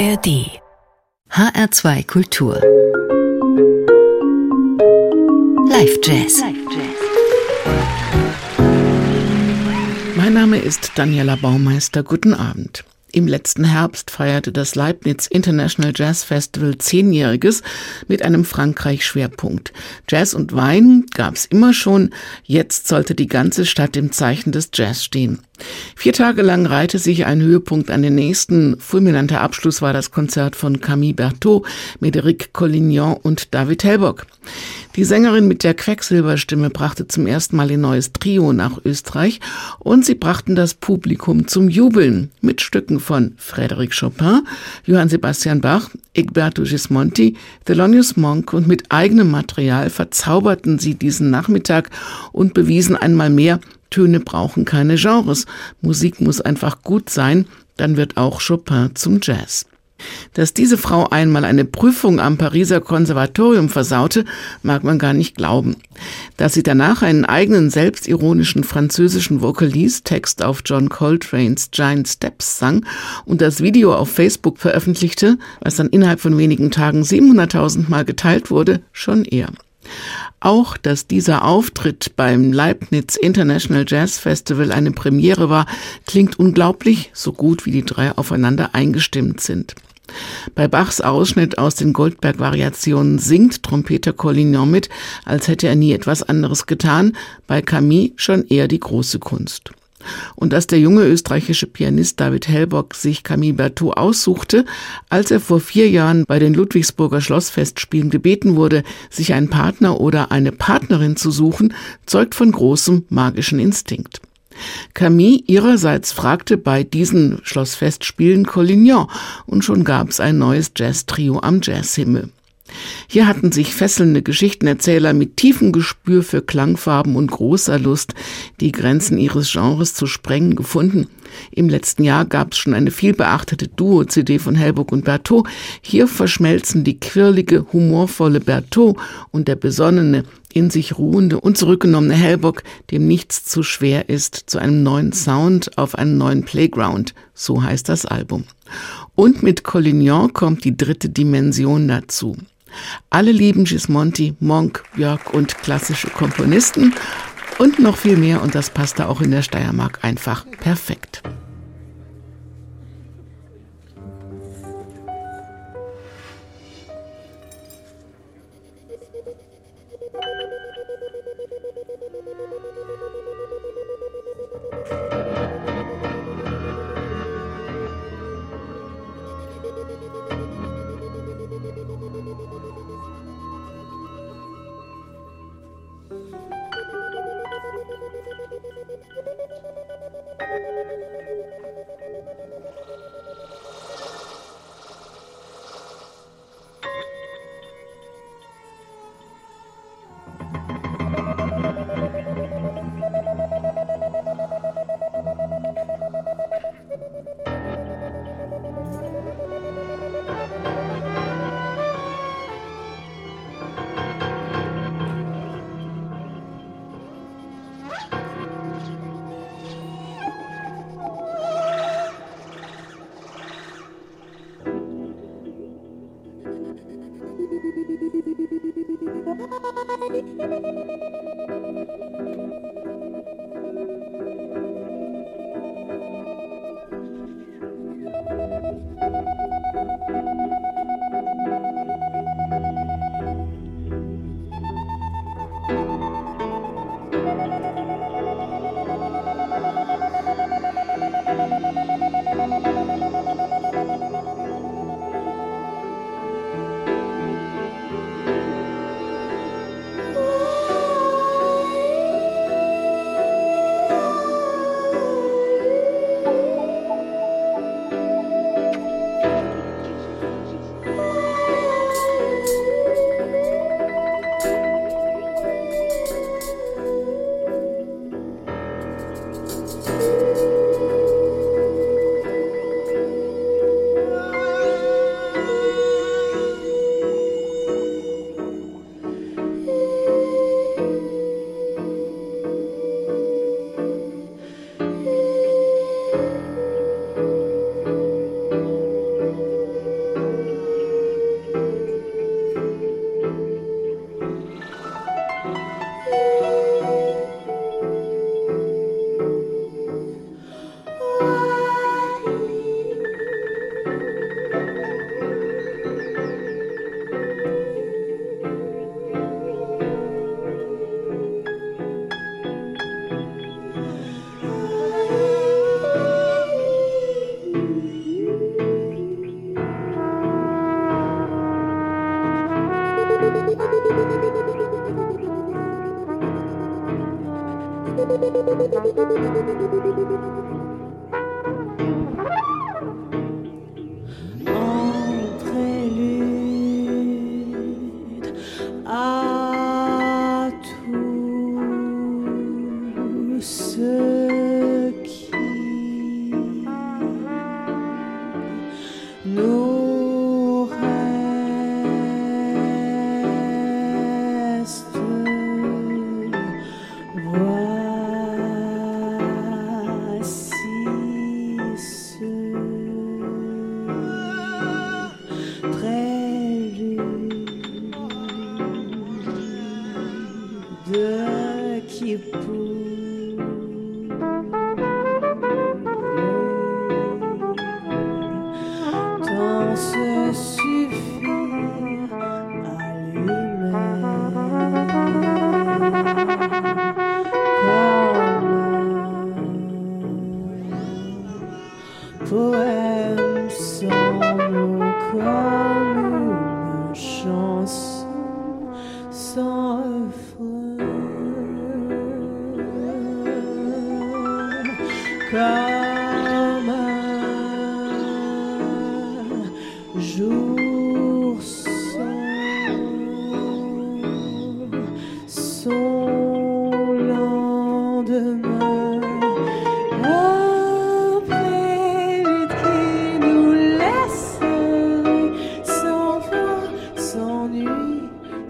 ARD HR2 Kultur Live Jazz Mein Name ist Daniela Baumeister. Guten Abend. Im letzten Herbst feierte das Leibniz International Jazz Festival zehnjähriges mit einem Frankreich-Schwerpunkt. Jazz und Wein gab's immer schon, jetzt sollte die ganze Stadt im Zeichen des Jazz stehen. Vier Tage lang reihte sich ein Höhepunkt an den nächsten. Fulminanter Abschluss war das Konzert von Camille Berthaud, Médéric Collignon und David Hellbock. Die Sängerin mit der Quecksilberstimme brachte zum ersten Mal ein neues Trio nach Österreich und sie brachten das Publikum zum Jubeln mit Stücken von Frédéric Chopin, Johann Sebastian Bach, Egberto Gismonti, Thelonious Monk und mit eigenem Material verzauberten sie diesen Nachmittag und bewiesen einmal mehr, Töne brauchen keine Genres. Musik muss einfach gut sein, dann wird auch Chopin zum Jazz. Dass diese Frau einmal eine Prüfung am Pariser Konservatorium versaute, mag man gar nicht glauben. Dass sie danach einen eigenen selbstironischen französischen Vokalist Text auf John Coltrane's Giant Steps sang und das Video auf Facebook veröffentlichte, was dann innerhalb von wenigen Tagen 700.000 Mal geteilt wurde, schon eher. Auch, dass dieser Auftritt beim Leibniz International Jazz Festival eine Premiere war, klingt unglaublich, so gut wie die drei aufeinander eingestimmt sind. Bei Bachs Ausschnitt aus den Goldberg-Variationen singt Trompeter Collignon mit, als hätte er nie etwas anderes getan, bei Camille schon eher die große Kunst. Und dass der junge österreichische Pianist David Hellbock sich Camille Berthaud aussuchte, als er vor vier Jahren bei den Ludwigsburger Schlossfestspielen gebeten wurde, sich einen Partner oder eine Partnerin zu suchen, zeugt von großem magischen Instinkt. Camille ihrerseits fragte bei diesen Schlossfestspielen Collignon und schon gab es ein neues Jazz-Trio am Jazzhimmel. Hier hatten sich fesselnde Geschichtenerzähler mit tiefem Gespür für Klangfarben und großer Lust, die Grenzen ihres Genres zu sprengen, gefunden. Im letzten Jahr gab es schon eine vielbeachtete Duo-CD von Helburg und Berthaud. Hier verschmelzen die quirlige, humorvolle Berthaud und der besonnene, in sich ruhende und zurückgenommene Hellbock, dem nichts zu schwer ist, zu einem neuen Sound auf einen neuen Playground. So heißt das Album. Und mit Collignon kommt die dritte Dimension dazu. Alle lieben Gismonti, Monk, Björk und klassische Komponisten und noch viel mehr und das passte auch in der Steiermark einfach perfekt. ハハハハ!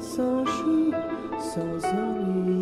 Sans jour, sans ennui,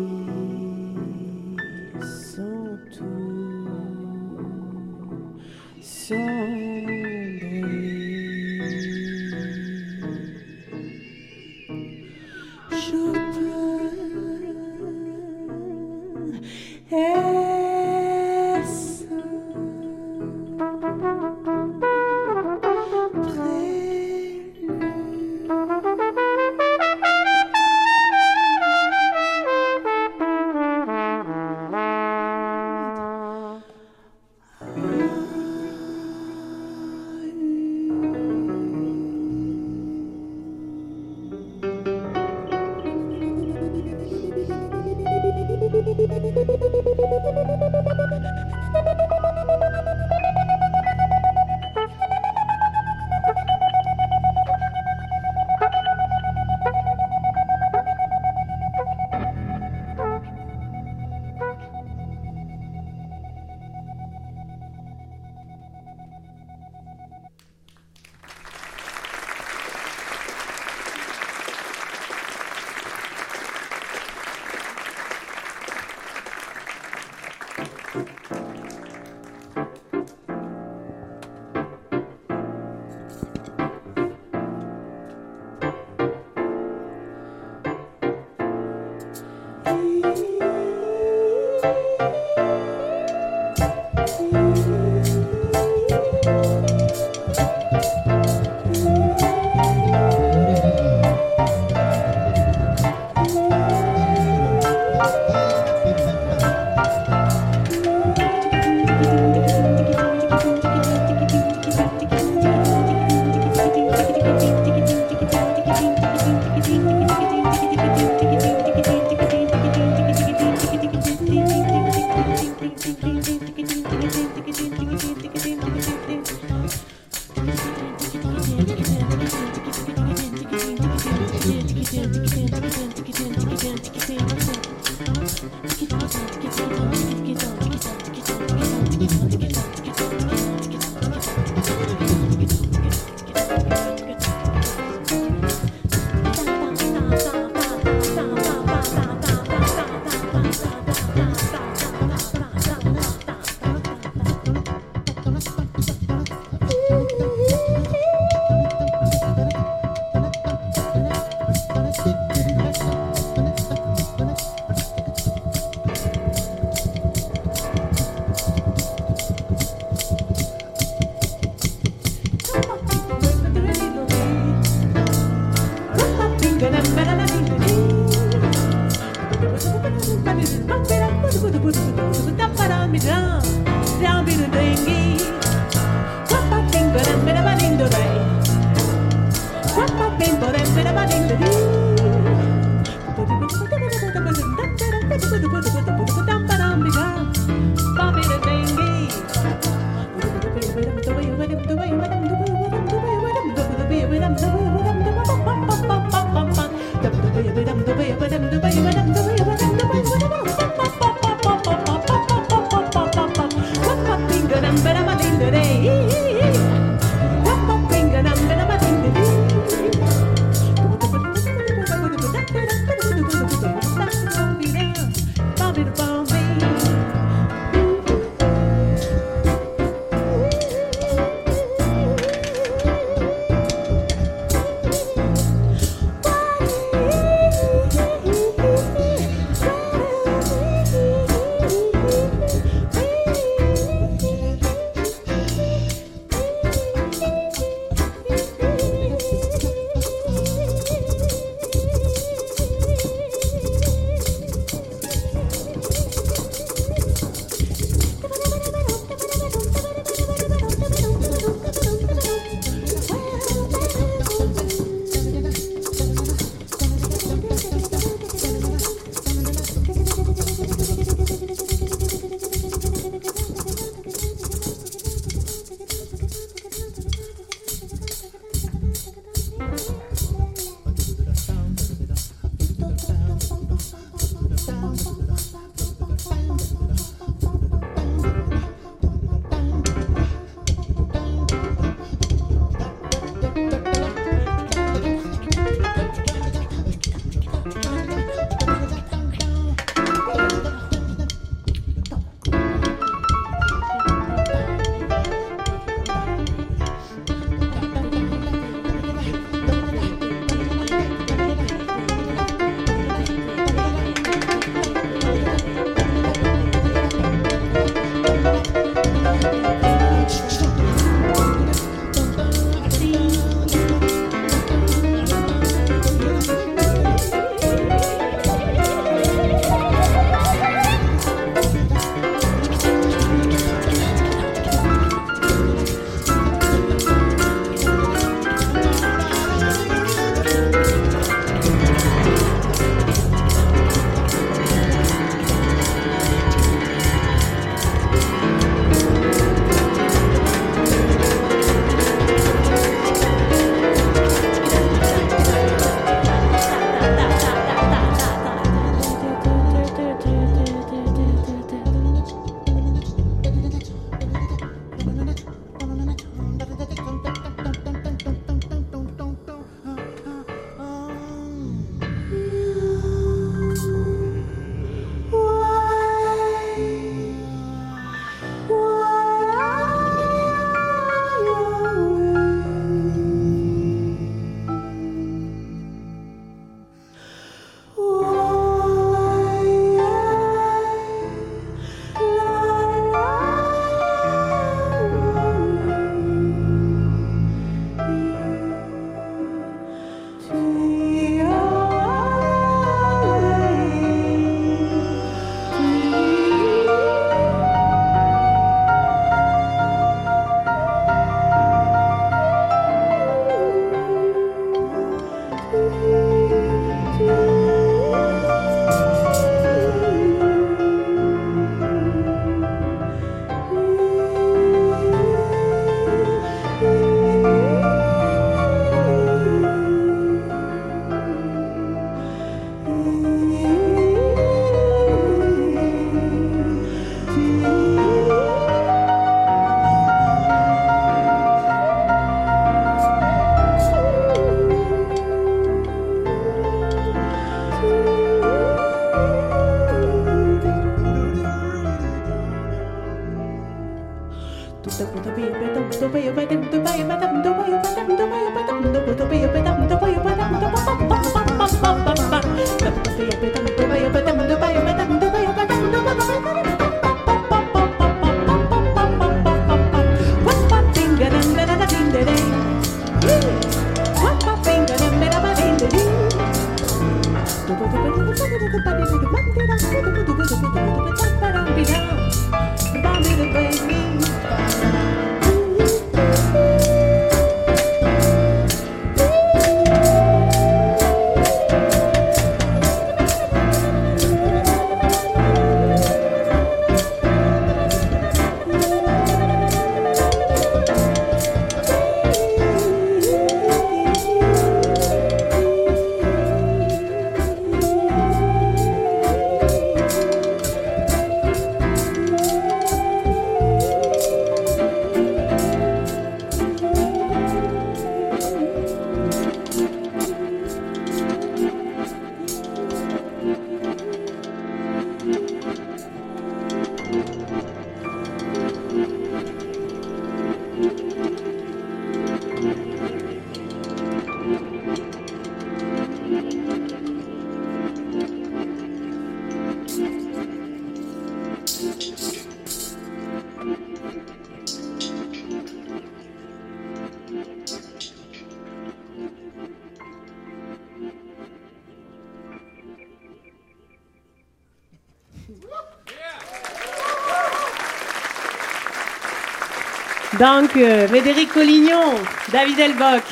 Danke, Médéric Collignon, David Elbock.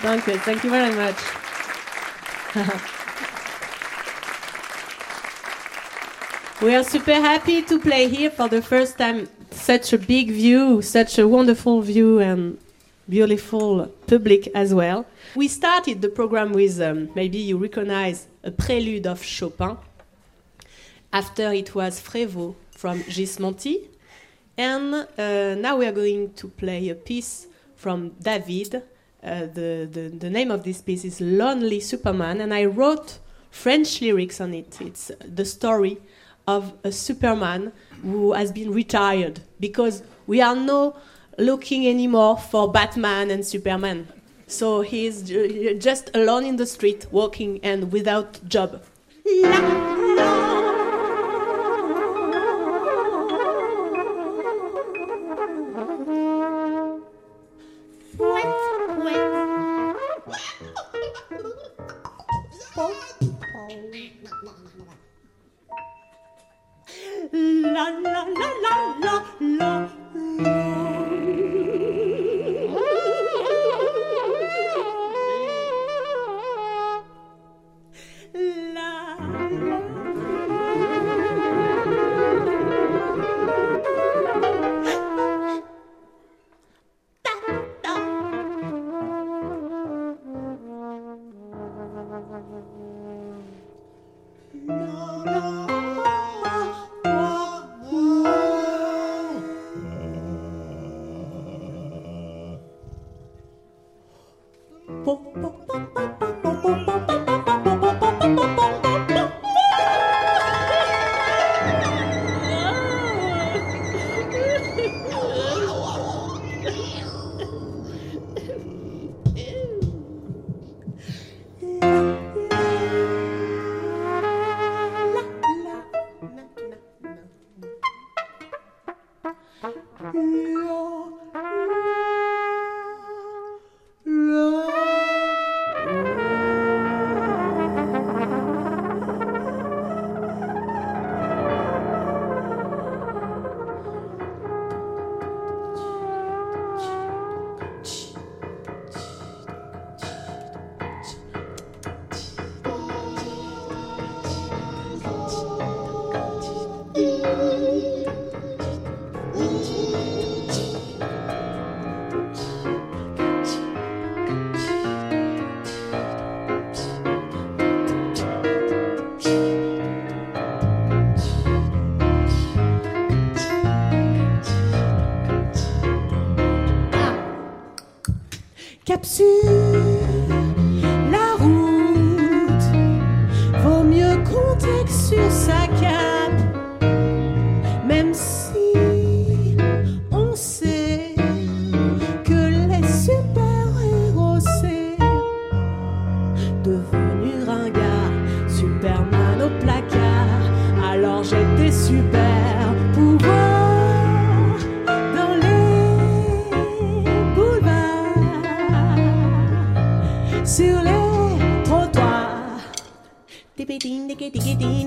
Danke, thank you very much. we are super happy to play here for the first time. Such a big view, such a wonderful view, and beautiful public as well. We started the program with um, maybe you recognize a prelude of Chopin. After it was Frévaux from Gismonti. And uh, now we are going to play a piece from David. Uh, the, the, the name of this piece is Lonely Superman, and I wrote French lyrics on it. It's the story of a Superman who has been retired because we are not looking anymore for Batman and Superman. So he's ju- just alone in the street, walking and without job. La diddy-dee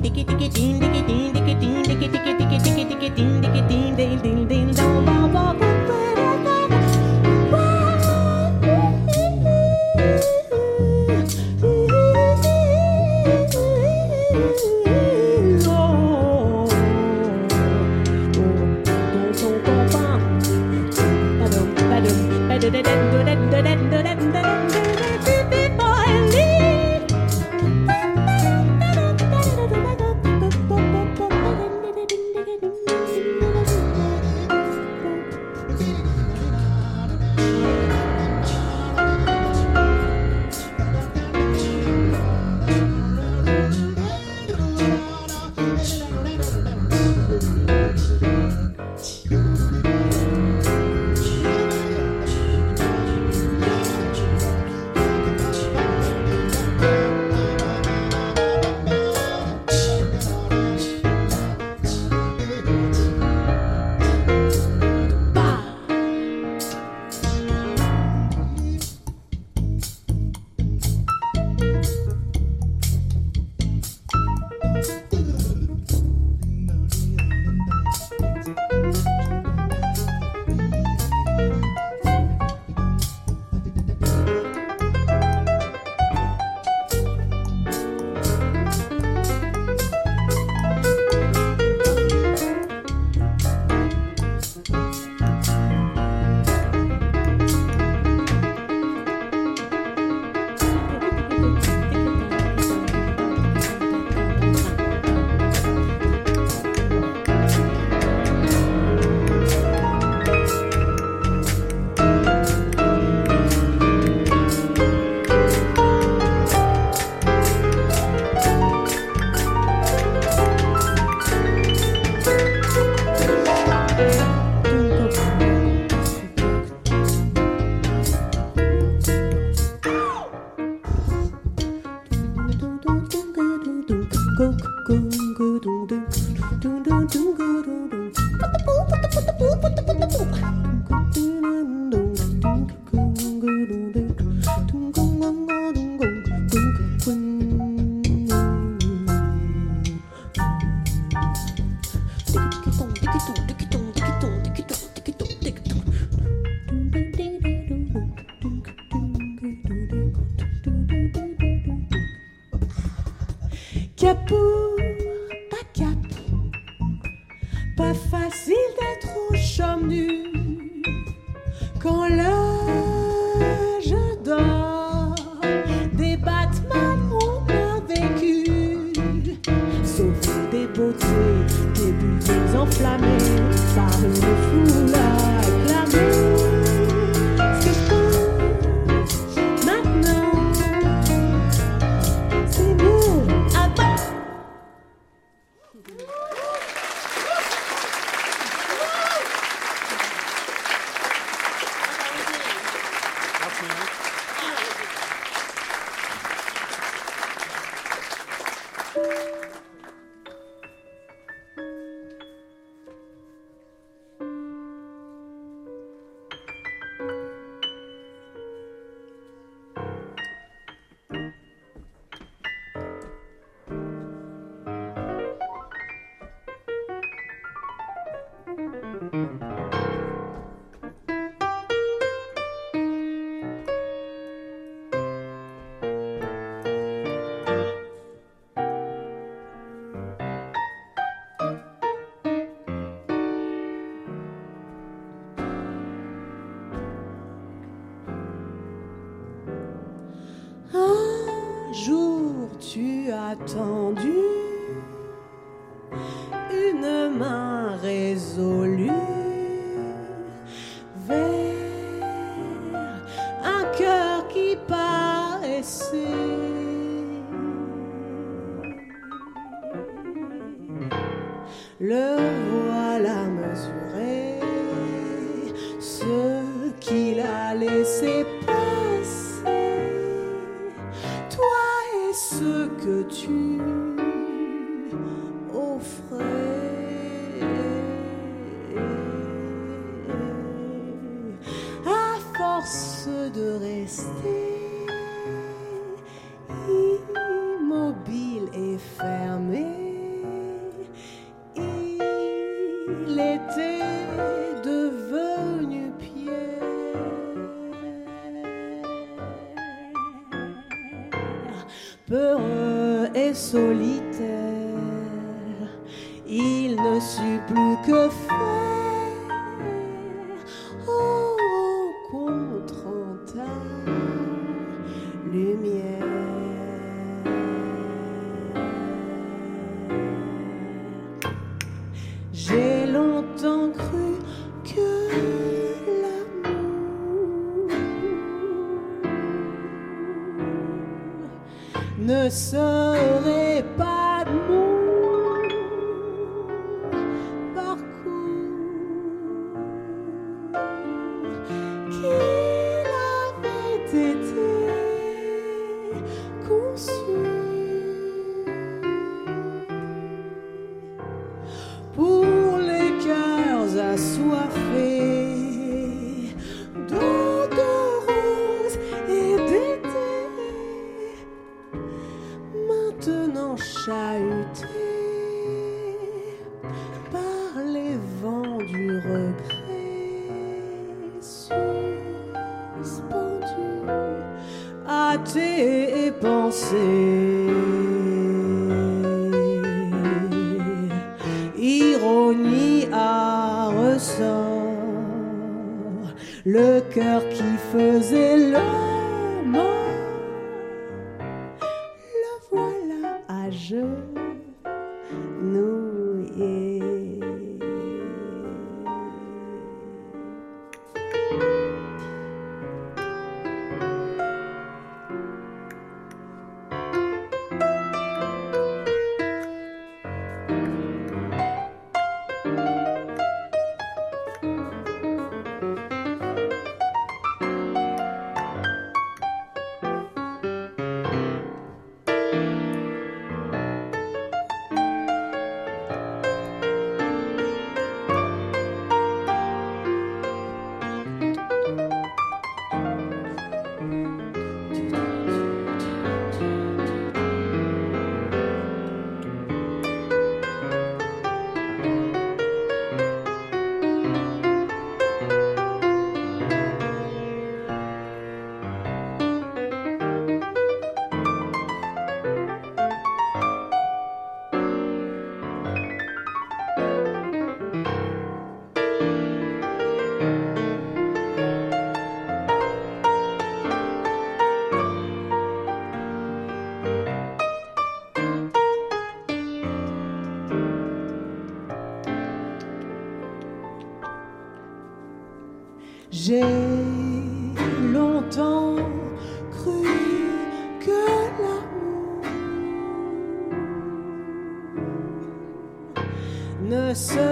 the sun.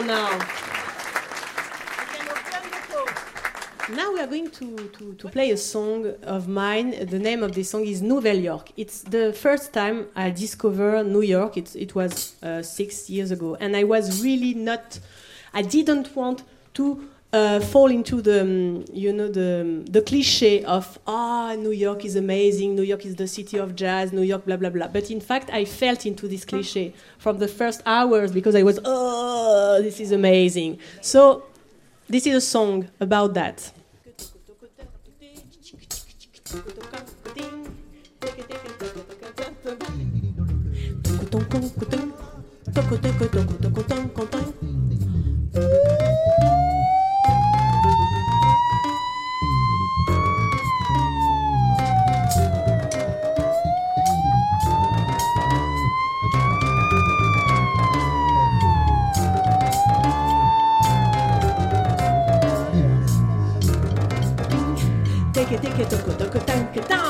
I'm now. Now we are going to, to, to play a song of mine. The name of this song is Nouvelle York. It's the first time I discovered New York. It's, it was uh, six years ago. And I was really not, I didn't want to uh, fall into the, um, you know, the, the cliche of, ah, Ah, New York is amazing, New York is the city of jazz, New York, blah, blah, blah. But in fact, I felt into this cliche from the first hours because I was, oh, this is amazing. So this is a song about that. クトクトクタンクタン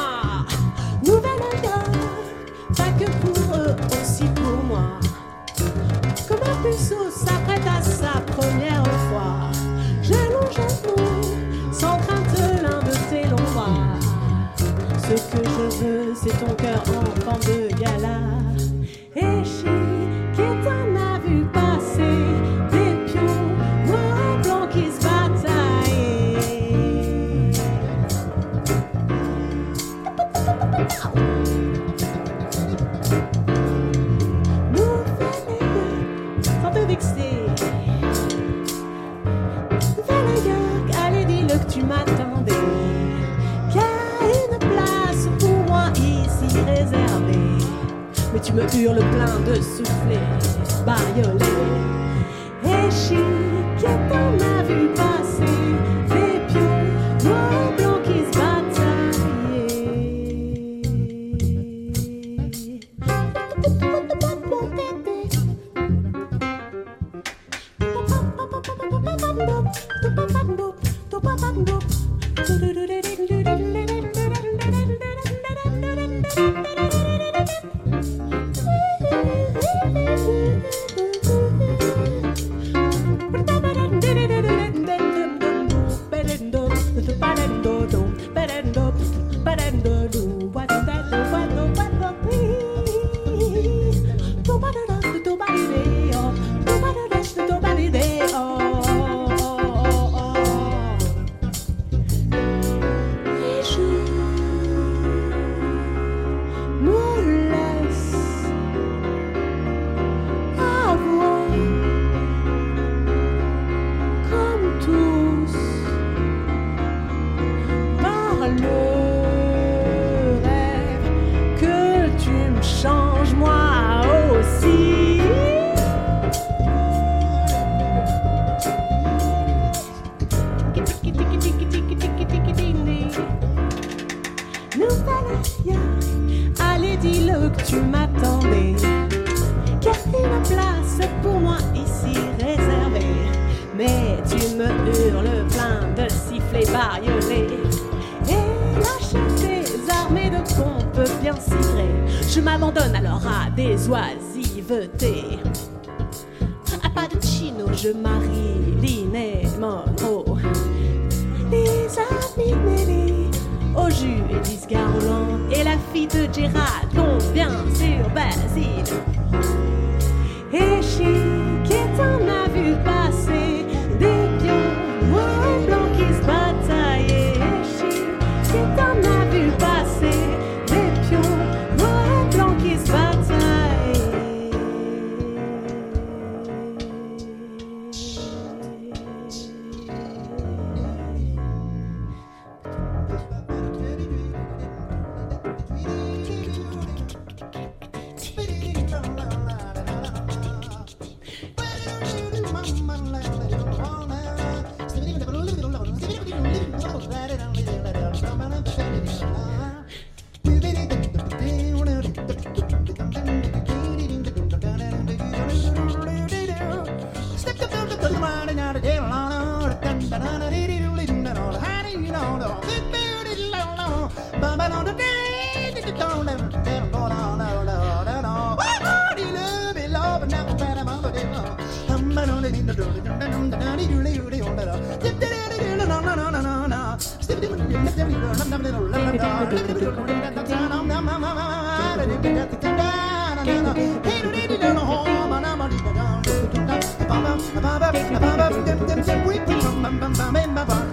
Bye.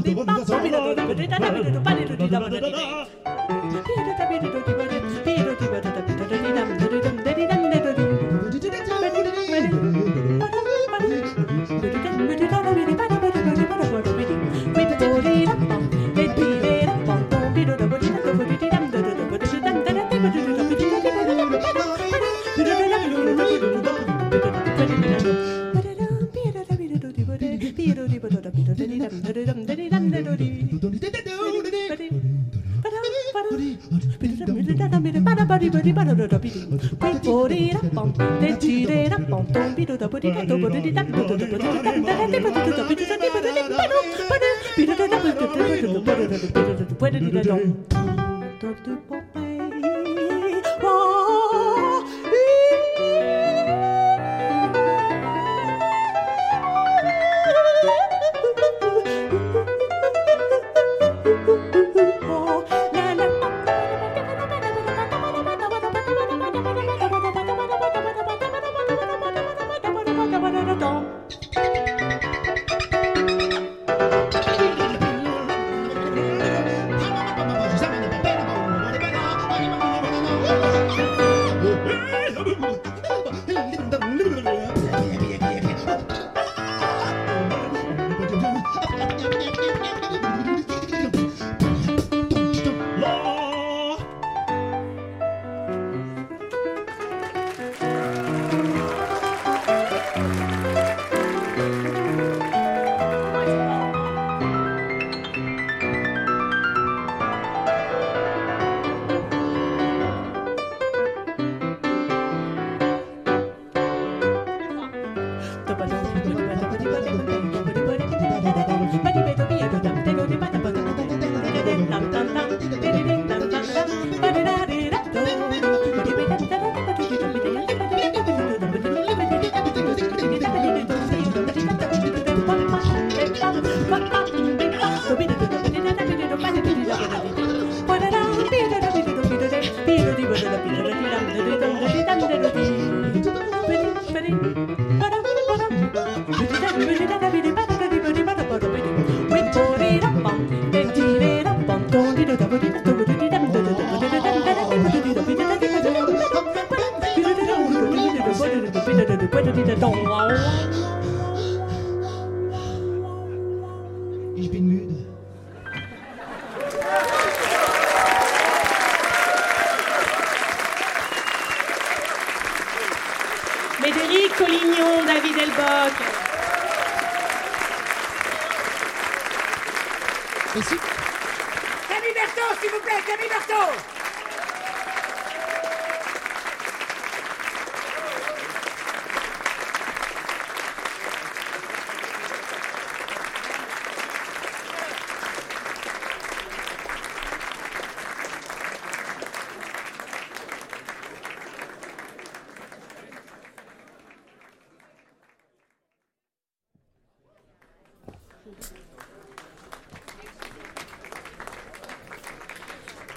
ビッパッパビラドドドドドドドドドドドドドドドド Puede ir a don.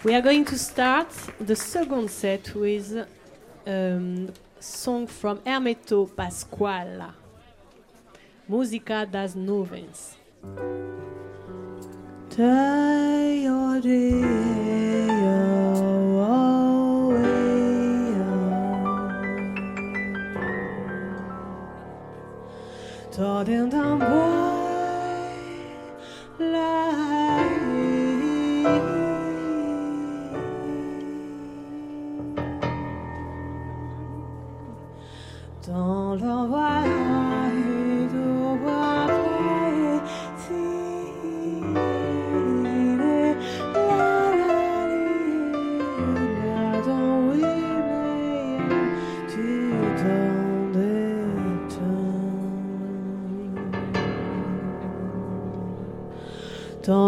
We are going to start the second set with um, song from Hermeto Pasquale, Musica das Nuvens. Dans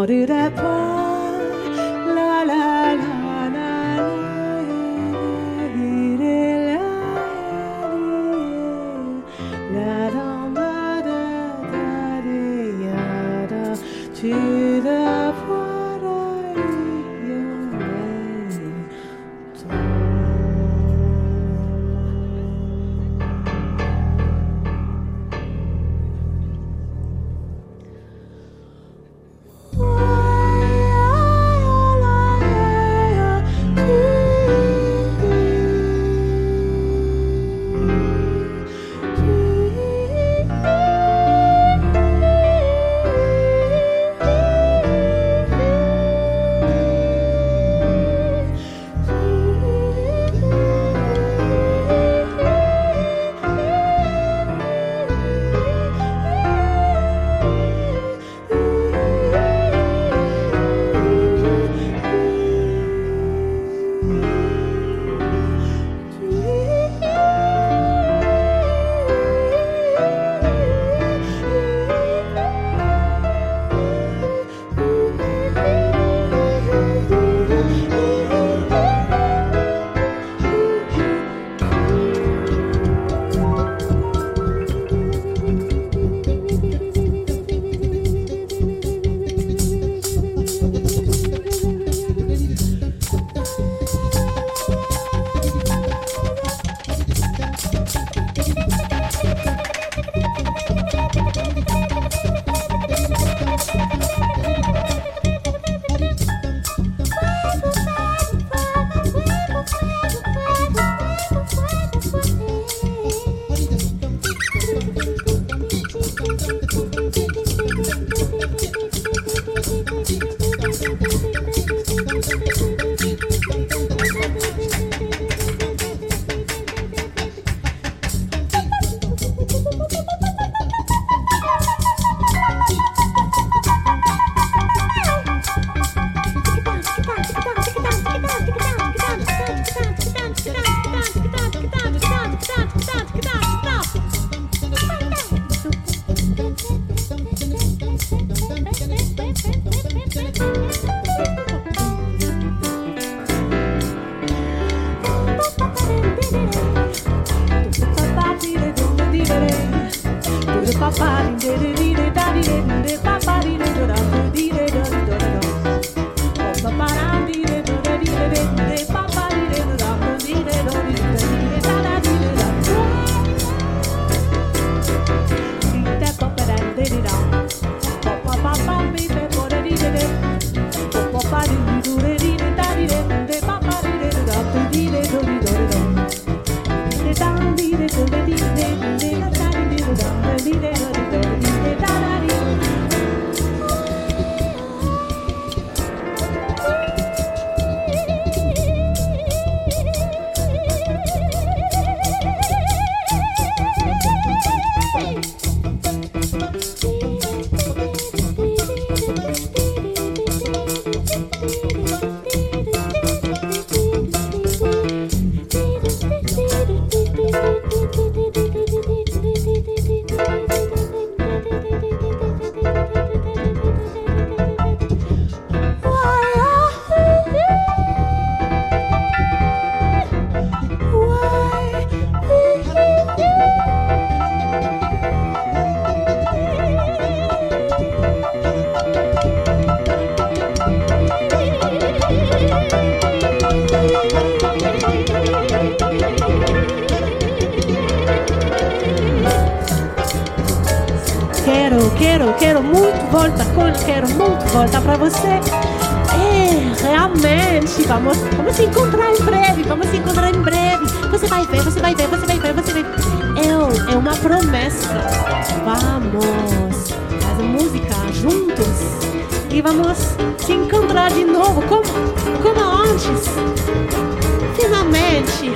did I pour? Quero muito volta para você. É, realmente, vamos, vamos se encontrar em breve, vamos se encontrar em breve. Você vai ver, você vai ver, você vai ver, você vai ver. É, é uma promessa. Vamos fazer música juntos e vamos se encontrar de novo, como, como antes. Finalmente,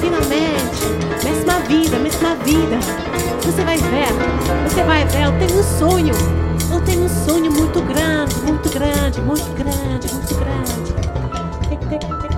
finalmente, mesma vida, mesma vida. Você vai ver, você vai ver, eu tenho um sonho. Muito grande, muito grande, muito grande.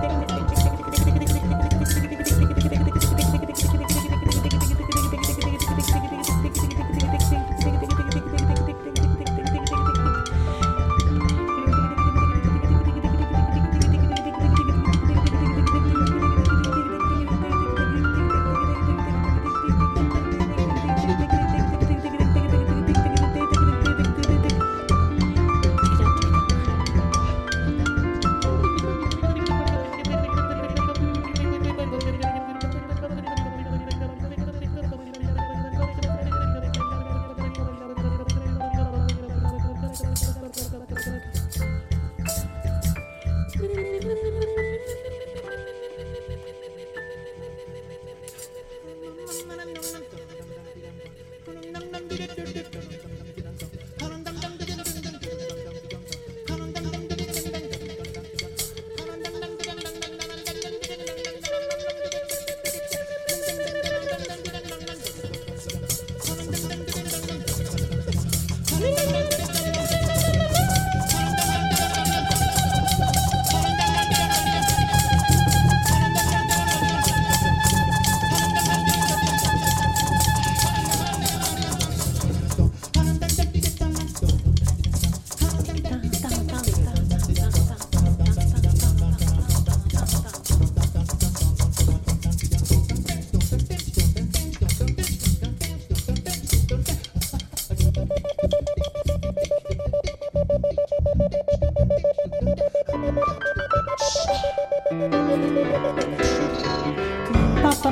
Papa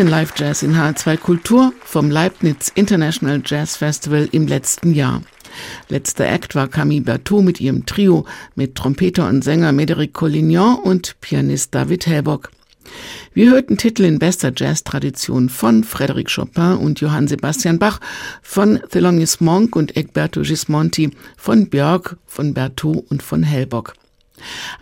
den Live Jazz in H2 Kultur vom Leibniz International Jazz Festival im letzten Jahr. Letzter Act war Camille Berthaud mit ihrem Trio mit Trompeter und Sänger Médéric Collignon und Pianist David Helbock. Wir hörten Titel in bester Jazz-Tradition von Frédéric Chopin und Johann Sebastian Bach, von Thelonious Monk und Egberto Gismonti, von Björk, von Berthaud und von Helbock.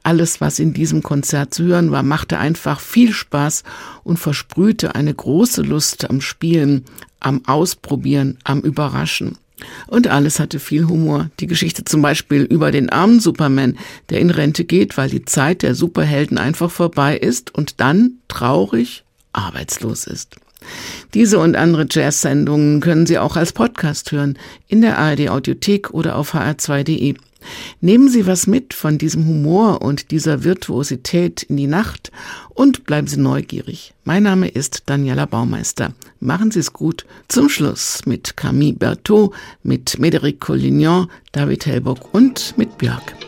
Alles, was in diesem Konzert zu hören war, machte einfach viel Spaß und versprühte eine große Lust am Spielen, am Ausprobieren, am Überraschen. Und alles hatte viel Humor. Die Geschichte zum Beispiel über den armen Superman, der in Rente geht, weil die Zeit der Superhelden einfach vorbei ist und dann traurig arbeitslos ist. Diese und andere Jazz-Sendungen können Sie auch als Podcast hören, in der ARD Audiothek oder auf hr2.de. Nehmen Sie was mit von diesem Humor und dieser Virtuosität in die Nacht und bleiben Sie neugierig. Mein Name ist Daniela Baumeister. Machen Sie es gut. Zum Schluss mit Camille Berthaud, mit Médéric Collignon, David Helbock und mit Björk.